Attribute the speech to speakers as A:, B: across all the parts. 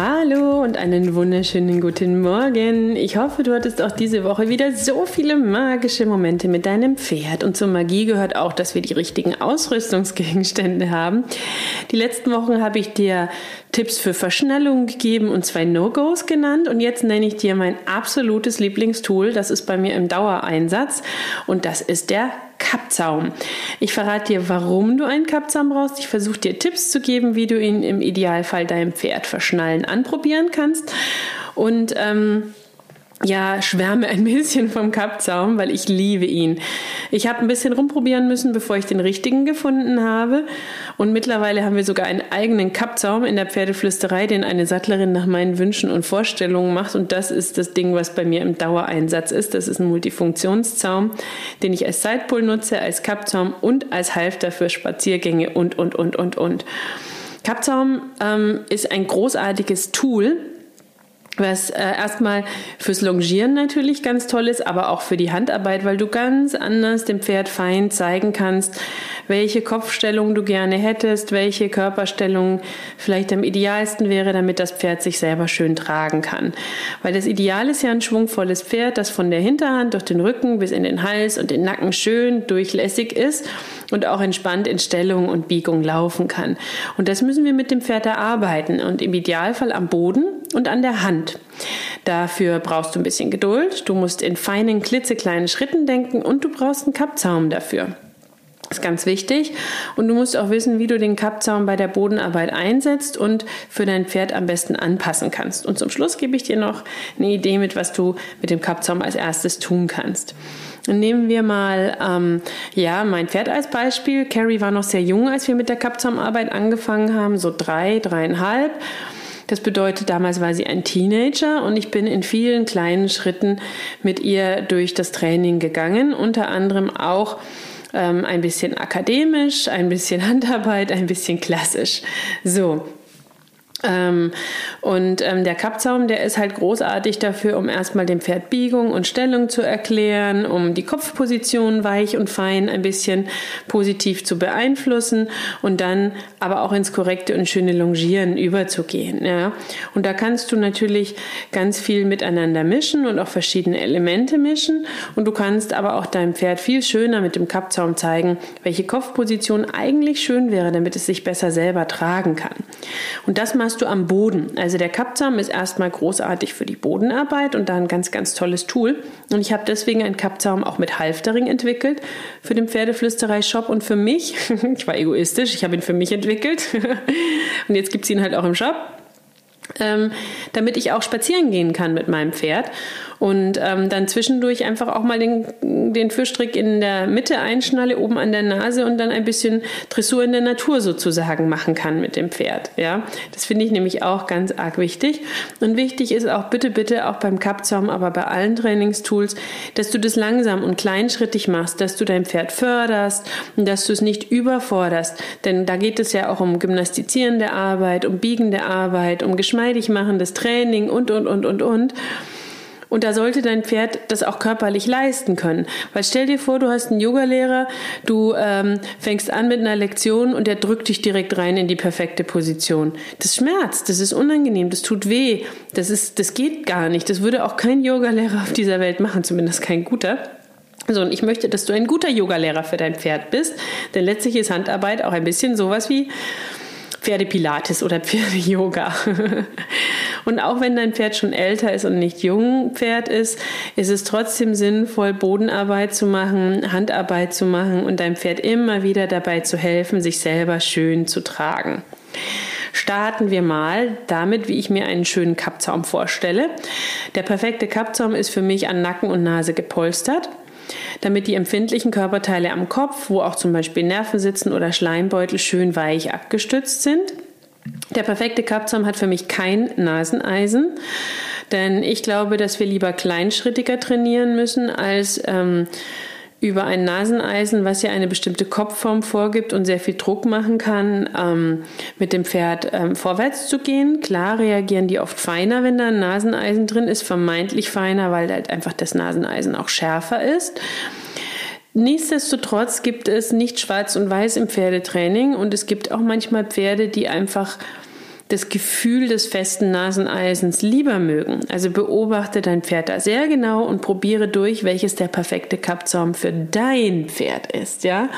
A: Hallo und einen wunderschönen guten Morgen. Ich hoffe, du hattest auch diese Woche wieder so viele magische Momente mit deinem Pferd. Und zur Magie gehört auch, dass wir die richtigen Ausrüstungsgegenstände haben. Die letzten Wochen habe ich dir Tipps für Verschnellung gegeben und zwei No-Gos genannt. Und jetzt nenne ich dir mein absolutes Lieblingstool. Das ist bei mir im Dauereinsatz. Und das ist der Kappzaum. Ich verrate dir, warum du einen Kappzaum brauchst. Ich versuche dir Tipps zu geben, wie du ihn im Idealfall deinem Pferd verschnallen anprobieren kannst. Und ähm, ja, schwärme ein bisschen vom Kappzaum, weil ich liebe ihn. Ich habe ein bisschen rumprobieren müssen, bevor ich den richtigen gefunden habe. Und mittlerweile haben wir sogar einen eigenen Kappzaum in der Pferdeflüsterei, den eine Sattlerin nach meinen Wünschen und Vorstellungen macht. Und das ist das Ding, was bei mir im Dauereinsatz ist. Das ist ein Multifunktionszaum, den ich als Sidepol nutze, als Kappzaum und als Halfter für Spaziergänge und, und, und, und, und. Kappzaum ähm, ist ein großartiges Tool, was äh, erstmal fürs Longieren natürlich ganz toll ist, aber auch für die Handarbeit, weil du ganz anders dem Pferd fein zeigen kannst, welche Kopfstellung du gerne hättest, welche Körperstellung vielleicht am idealsten wäre, damit das Pferd sich selber schön tragen kann. Weil das Ideal ist ja ein schwungvolles Pferd, das von der Hinterhand durch den Rücken bis in den Hals und den Nacken schön durchlässig ist und auch entspannt in Stellung und Biegung laufen kann. Und das müssen wir mit dem Pferd erarbeiten und im Idealfall am Boden und an der Hand. Dafür brauchst du ein bisschen Geduld, du musst in feinen, klitzekleinen Schritten denken und du brauchst einen Kappzaum dafür. Ist ganz wichtig. Und du musst auch wissen, wie du den Kappzaum bei der Bodenarbeit einsetzt und für dein Pferd am besten anpassen kannst. Und zum Schluss gebe ich dir noch eine Idee mit, was du mit dem Kappzaum als erstes tun kannst. Nehmen wir mal ähm, ja mein Pferd als Beispiel. Carrie war noch sehr jung, als wir mit der Kappzaumarbeit angefangen haben, so drei, dreieinhalb. Das bedeutet, damals war sie ein Teenager und ich bin in vielen kleinen Schritten mit ihr durch das Training gegangen, unter anderem auch ähm, ein bisschen akademisch, ein bisschen Handarbeit, ein bisschen klassisch. So, ähm, und ähm, der Kappzaum, der ist halt großartig dafür, um erstmal dem Pferd Biegung und Stellung zu erklären, um die Kopfposition weich und fein ein bisschen positiv zu beeinflussen und dann aber auch ins korrekte und schöne Longieren überzugehen. Ja. Und da kannst du natürlich ganz viel miteinander mischen und auch verschiedene Elemente mischen und du kannst aber auch deinem Pferd viel schöner mit dem Kappzaum zeigen, welche Kopfposition eigentlich schön wäre, damit es sich besser selber tragen kann. Und das machst du am Boden. Also der Kappzaum ist erstmal großartig für die Bodenarbeit und da ein ganz, ganz tolles Tool. Und ich habe deswegen einen Kappzaum auch mit Halftering entwickelt für den Pferdeflüsterei-Shop und für mich. ich war egoistisch, ich habe ihn für mich entwickelt. und jetzt gibt es ihn halt auch im Shop. Ähm, damit ich auch spazieren gehen kann mit meinem Pferd und ähm, dann zwischendurch einfach auch mal den, den Fürstrick in der Mitte einschnalle, oben an der Nase und dann ein bisschen Dressur in der Natur sozusagen machen kann mit dem Pferd. Ja, das finde ich nämlich auch ganz arg wichtig. Und wichtig ist auch bitte, bitte auch beim Kappzaum, aber bei allen Trainingstools, dass du das langsam und kleinschrittig machst, dass du dein Pferd förderst und dass du es nicht überforderst. Denn da geht es ja auch um gymnastizierende Arbeit, um biegende Arbeit, um geschmeidig machendes Training und, und, und, und, und. Und da sollte dein Pferd das auch körperlich leisten können. Weil stell dir vor, du hast einen Yogalehrer, du ähm, fängst an mit einer Lektion und der drückt dich direkt rein in die perfekte Position. Das schmerzt, das ist unangenehm, das tut weh, das, ist, das geht gar nicht. Das würde auch kein Yogalehrer auf dieser Welt machen, zumindest kein guter. So, und ich möchte, dass du ein guter Yogalehrer für dein Pferd bist, denn letztlich ist Handarbeit auch ein bisschen sowas wie Pferdepilates oder Pferde-Yoga. Und auch wenn dein Pferd schon älter ist und nicht jung Pferd ist, ist es trotzdem sinnvoll, Bodenarbeit zu machen, Handarbeit zu machen und deinem Pferd immer wieder dabei zu helfen, sich selber schön zu tragen. Starten wir mal damit, wie ich mir einen schönen Kappzaum vorstelle. Der perfekte Kappzaum ist für mich an Nacken und Nase gepolstert damit die empfindlichen Körperteile am Kopf, wo auch zum Beispiel Nerven sitzen oder Schleimbeutel, schön weich abgestützt sind. Der perfekte Kappzaum hat für mich kein Naseneisen, denn ich glaube, dass wir lieber kleinschrittiger trainieren müssen als ähm, über ein Naseneisen, was ja eine bestimmte Kopfform vorgibt und sehr viel Druck machen kann, ähm, mit dem Pferd ähm, vorwärts zu gehen. Klar reagieren die oft feiner, wenn da ein Naseneisen drin ist, vermeintlich feiner, weil halt einfach das Naseneisen auch schärfer ist. Nichtsdestotrotz gibt es nicht schwarz und weiß im Pferdetraining und es gibt auch manchmal Pferde, die einfach das Gefühl des festen Naseneisens lieber mögen. Also beobachte dein Pferd da sehr genau und probiere durch, welches der perfekte Kappzaum für dein Pferd ist, ja.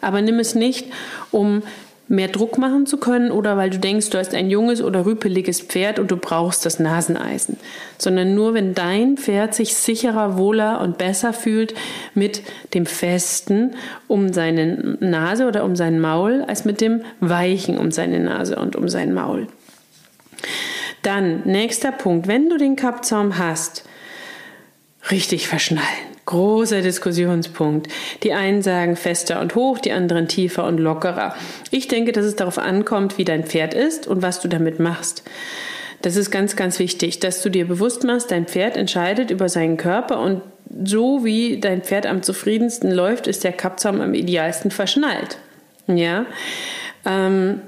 A: Aber nimm es nicht, um mehr Druck machen zu können oder weil du denkst, du hast ein junges oder rüpeliges Pferd und du brauchst das Naseneisen, sondern nur wenn dein Pferd sich sicherer, wohler und besser fühlt mit dem festen um seine Nase oder um sein Maul als mit dem weichen um seine Nase und um sein Maul. Dann, nächster Punkt, wenn du den Kappzaum hast, richtig verschnallen. Großer Diskussionspunkt. Die einen sagen fester und hoch, die anderen tiefer und lockerer. Ich denke, dass es darauf ankommt, wie dein Pferd ist und was du damit machst. Das ist ganz, ganz wichtig, dass du dir bewusst machst, dein Pferd entscheidet über seinen Körper und so wie dein Pferd am zufriedensten läuft, ist der Kappzaum am idealsten verschnallt. Ja. Ähm,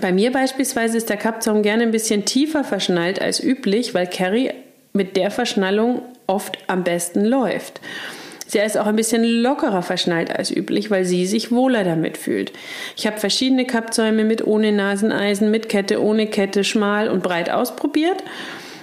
A: bei mir beispielsweise ist der Kappzaum gerne ein bisschen tiefer verschnallt als üblich, weil Carrie mit der Verschnallung oft am besten läuft. Sie ist auch ein bisschen lockerer verschnallt als üblich, weil sie sich wohler damit fühlt. Ich habe verschiedene Kappzäume mit ohne Naseneisen, mit Kette, ohne Kette, schmal und breit ausprobiert.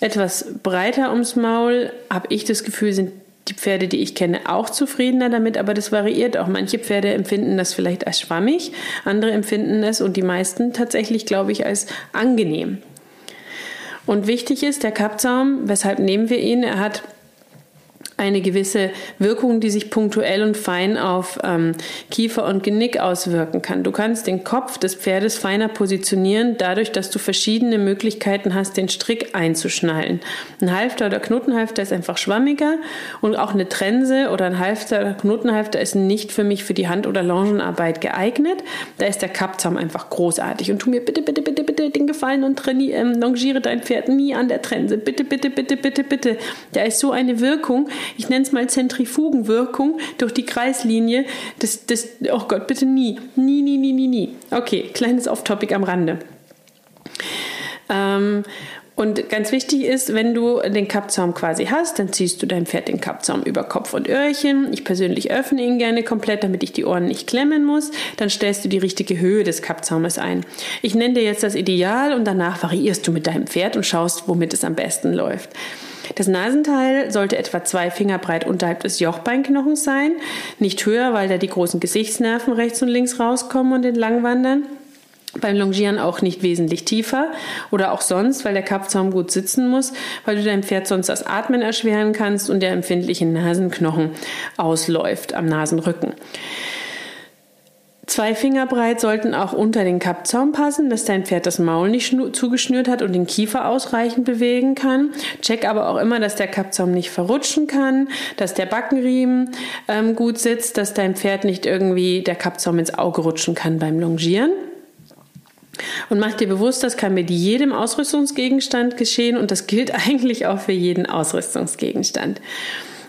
A: Etwas breiter ums Maul, habe ich das Gefühl, sind die Pferde, die ich kenne, auch zufriedener damit, aber das variiert auch. Manche Pferde empfinden das vielleicht als schwammig, andere empfinden es und die meisten tatsächlich, glaube ich, als angenehm. Und wichtig ist der Kappzaum, weshalb nehmen wir ihn? Er hat eine gewisse Wirkung, die sich punktuell und fein auf ähm, Kiefer und Genick auswirken kann. Du kannst den Kopf des Pferdes feiner positionieren, dadurch, dass du verschiedene Möglichkeiten hast, den Strick einzuschnallen. Ein Halfter oder Knotenhalfter ist einfach schwammiger und auch eine Trense oder ein Halfter oder Knotenhalfter ist nicht für mich für die Hand- oder Longenarbeit geeignet. Da ist der Kappzaum einfach großartig. Und tu mir bitte, bitte, bitte, bitte den Gefallen und trainiere, ähm, longiere dein Pferd nie an der Trense. Bitte, bitte, bitte, bitte, bitte. Da ist so eine Wirkung, ich nenne es mal Zentrifugenwirkung durch die Kreislinie. Das, das, oh Gott, bitte nie. Nie, nie, nie, nie, nie. Okay, kleines Off-Topic am Rande. Ähm, und ganz wichtig ist, wenn du den Kappzaum quasi hast, dann ziehst du dein Pferd den Kappzaum über Kopf und Öhrchen. Ich persönlich öffne ihn gerne komplett, damit ich die Ohren nicht klemmen muss. Dann stellst du die richtige Höhe des Kappzaumes ein. Ich nenne dir jetzt das Ideal und danach variierst du mit deinem Pferd und schaust, womit es am besten läuft. Das Nasenteil sollte etwa zwei Finger breit unterhalb des Jochbeinknochens sein, nicht höher, weil da die großen Gesichtsnerven rechts und links rauskommen und entlang wandern. Beim Longieren auch nicht wesentlich tiefer oder auch sonst, weil der Kappzaum gut sitzen muss, weil du deinem Pferd sonst das Atmen erschweren kannst und der empfindliche Nasenknochen ausläuft am Nasenrücken. Zwei Finger breit sollten auch unter den Kappzaum passen, dass dein Pferd das Maul nicht zugeschnürt hat und den Kiefer ausreichend bewegen kann. Check aber auch immer, dass der Kappzaum nicht verrutschen kann, dass der Backenriemen ähm, gut sitzt, dass dein Pferd nicht irgendwie der Kappzaum ins Auge rutschen kann beim Longieren. Und mach dir bewusst, das kann mit jedem Ausrüstungsgegenstand geschehen und das gilt eigentlich auch für jeden Ausrüstungsgegenstand.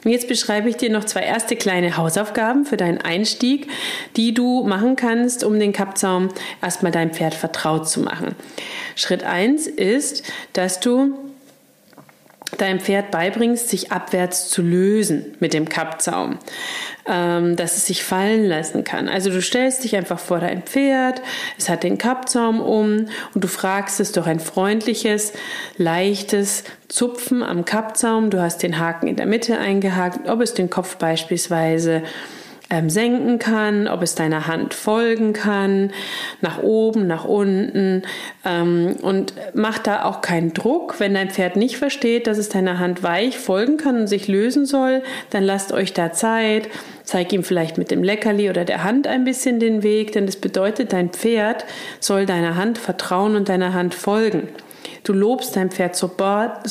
A: Und jetzt beschreibe ich dir noch zwei erste kleine Hausaufgaben für deinen Einstieg, die du machen kannst, um den Kappzaum erstmal deinem Pferd vertraut zu machen. Schritt eins ist, dass du deinem Pferd beibringst, sich abwärts zu lösen mit dem Kappzaum, ähm, dass es sich fallen lassen kann. Also du stellst dich einfach vor dein Pferd, es hat den Kappzaum um und du fragst es durch ein freundliches, leichtes Zupfen am Kappzaum. Du hast den Haken in der Mitte eingehakt, ob es den Kopf beispielsweise ähm, senken kann, ob es deiner Hand folgen kann, nach oben, nach unten ähm, und mach da auch keinen Druck. Wenn dein Pferd nicht versteht, dass es deiner Hand weich folgen kann und sich lösen soll, dann lasst euch da Zeit. Zeig ihm vielleicht mit dem Leckerli oder der Hand ein bisschen den Weg, denn das bedeutet, dein Pferd soll deiner Hand vertrauen und deiner Hand folgen. Du lobst dein Pferd sofort,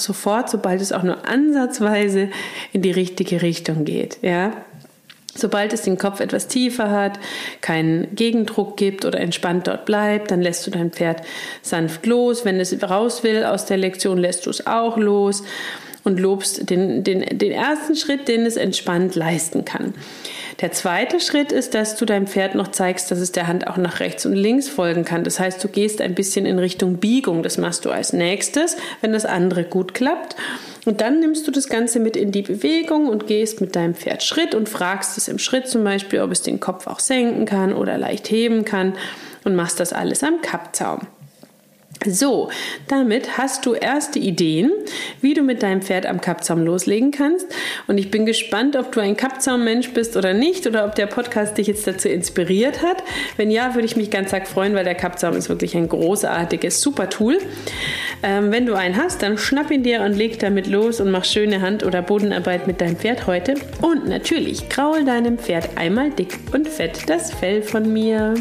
A: sobald es auch nur ansatzweise in die richtige Richtung geht. Ja, Sobald es den Kopf etwas tiefer hat, keinen Gegendruck gibt oder entspannt dort bleibt, dann lässt du dein Pferd sanft los. Wenn es raus will aus der Lektion, lässt du es auch los und lobst den, den, den ersten Schritt, den es entspannt leisten kann. Der zweite Schritt ist, dass du deinem Pferd noch zeigst, dass es der Hand auch nach rechts und links folgen kann. Das heißt, du gehst ein bisschen in Richtung Biegung. Das machst du als nächstes, wenn das andere gut klappt. Und dann nimmst du das Ganze mit in die Bewegung und gehst mit deinem Pferd Schritt und fragst es im Schritt zum Beispiel, ob es den Kopf auch senken kann oder leicht heben kann und machst das alles am Kappzaum. So, damit hast du erste Ideen, wie du mit deinem Pferd am Kappzaum loslegen kannst. Und ich bin gespannt, ob du ein Kappzaum-Mensch bist oder nicht oder ob der Podcast dich jetzt dazu inspiriert hat. Wenn ja, würde ich mich ganz arg freuen, weil der Kappzaum ist wirklich ein großartiges, super Tool. Ähm, wenn du einen hast, dann schnapp ihn dir und leg damit los und mach schöne Hand- oder Bodenarbeit mit deinem Pferd heute. Und natürlich kraul deinem Pferd einmal dick und fett das Fell von mir.